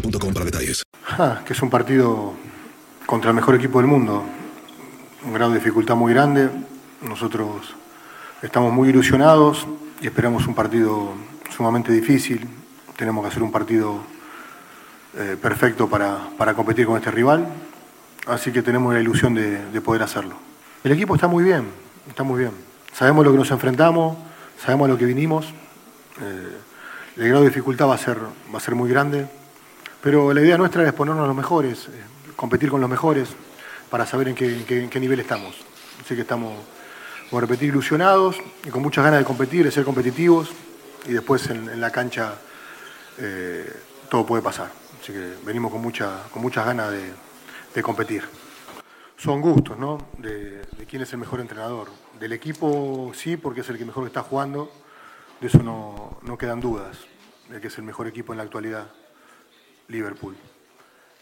para detalles. Ah, que es un partido contra el mejor equipo del mundo. Un grado de dificultad muy grande. Nosotros estamos muy ilusionados y esperamos un partido sumamente difícil. Tenemos que hacer un partido eh, perfecto para, para competir con este rival. Así que tenemos la ilusión de, de poder hacerlo. El equipo está muy bien, está muy bien. Sabemos lo que nos enfrentamos, sabemos a lo que vinimos. Eh, el grado de dificultad va a ser, va a ser muy grande. Pero la idea nuestra es ponernos los mejores, eh, competir con los mejores, para saber en qué, nivel estamos. Así que estamos, como repetir, ilusionados y con muchas ganas de competir, de ser competitivos, y después en, la cancha eh, todo puede pasar. Así que venimos con, mucha, con muchas ganas de, de competir. Son gustos, ¿no? De, de quién es el mejor entrenador. Del equipo sí, porque es el que mejor está jugando, de eso no, no quedan dudas, de que es el mejor equipo en la actualidad. Liverpool.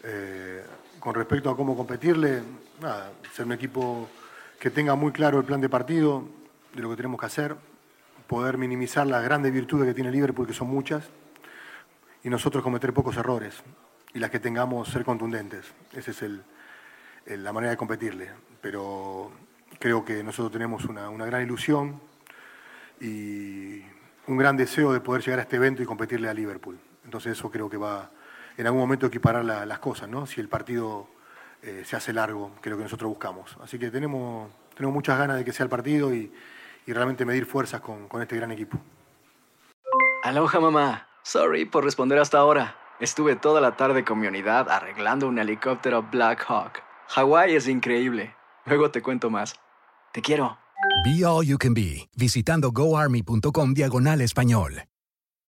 Eh, con respecto a cómo competirle, ser un equipo que tenga muy claro el plan de partido, de lo que tenemos que hacer, poder minimizar las grandes virtudes que tiene Liverpool, que son muchas, y nosotros cometer pocos errores, y las que tengamos ser contundentes. Esa es la manera de competirle. Pero creo que nosotros tenemos una, una gran ilusión y un gran deseo de poder llegar a este evento y competirle a Liverpool. Entonces eso creo que va en algún momento equiparar la- las cosas, ¿no? Si el partido eh, se hace largo, que es lo que nosotros buscamos. Así que tenemos, tenemos muchas ganas de que sea el partido y, y realmente medir fuerzas con, con este gran equipo. Aloha mamá. Sorry por responder hasta ahora. Estuve toda la tarde con mi unidad arreglando un helicóptero Black Hawk. Hawái es increíble. Luego te cuento más. Te quiero. Be All You Can Be, visitando goarmy.com diagonal español.